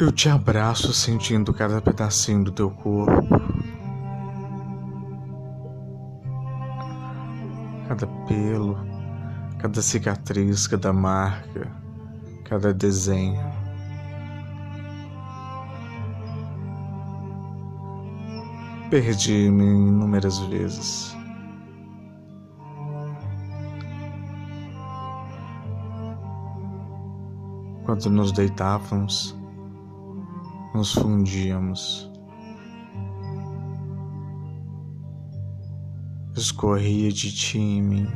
Eu te abraço sentindo cada pedacinho do teu corpo. Cada pelo, cada cicatriz, cada marca, cada desenho. Perdi-me inúmeras vezes. Quando nos deitávamos, nos fundíamos. Escorria de ti em mim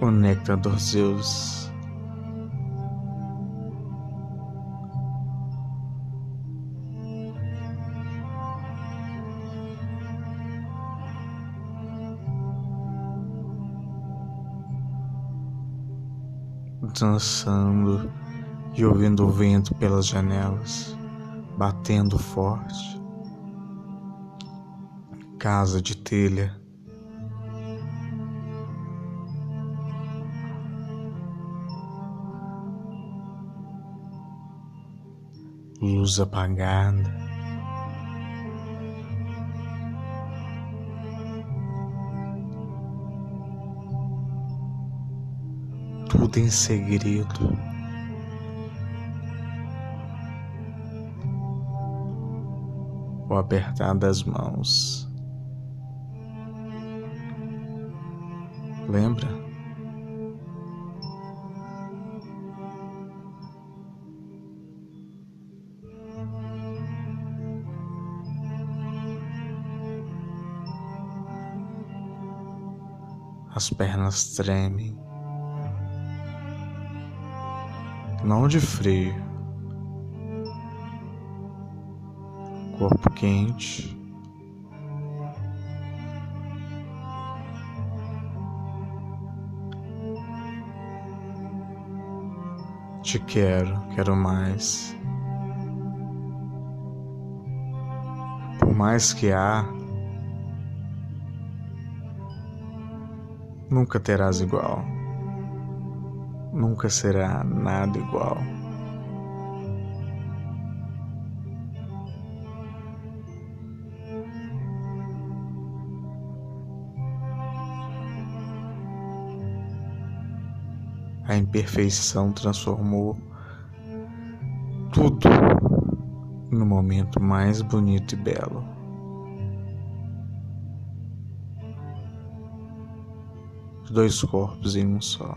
o néctar dos Zeus. Dançando e ouvindo o vento pelas janelas, batendo forte. Casa de telha. Luz apagada. Tudo em segredo. O apertar das mãos. Lembra? As pernas tremem, não de frio, corpo quente. Te quero, quero mais. Por mais que há, nunca terás igual. Nunca será nada igual. A imperfeição transformou tudo no momento mais bonito e belo. Dois corpos em um só.